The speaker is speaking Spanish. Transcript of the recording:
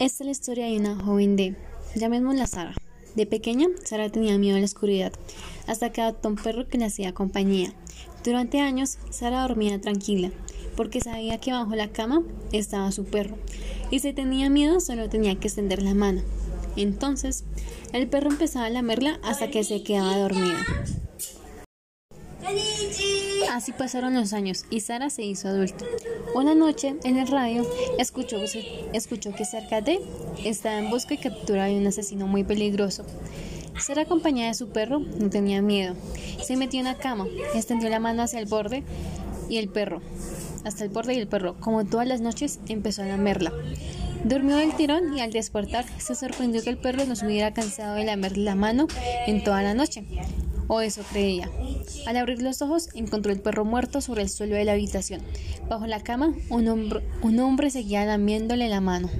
Esta es la historia de una joven de, llamémosla Sara. De pequeña, Sara tenía miedo a la oscuridad, hasta que adoptó un perro que le hacía compañía. Durante años, Sara dormía tranquila, porque sabía que bajo la cama estaba su perro, y si tenía miedo solo tenía que extender la mano. Entonces, el perro empezaba a lamerla hasta que se quedaba dormida. Así pasaron los años y Sara se hizo adulta. Una noche, en el radio, escuchó, que cerca de estaba en busca y captura de un asesino muy peligroso. Sara, acompañada de su perro, no tenía miedo. Se metió en la cama, extendió la mano hacia el borde y el perro, hasta el borde y el perro, como todas las noches, empezó a lamerla. Durmió del tirón y al despertar se sorprendió que el perro no se hubiera cansado de lamerle la mano en toda la noche o eso creía. Al abrir los ojos, encontró el perro muerto sobre el suelo de la habitación. Bajo la cama, un hombre, un hombre seguía lamiéndole la mano.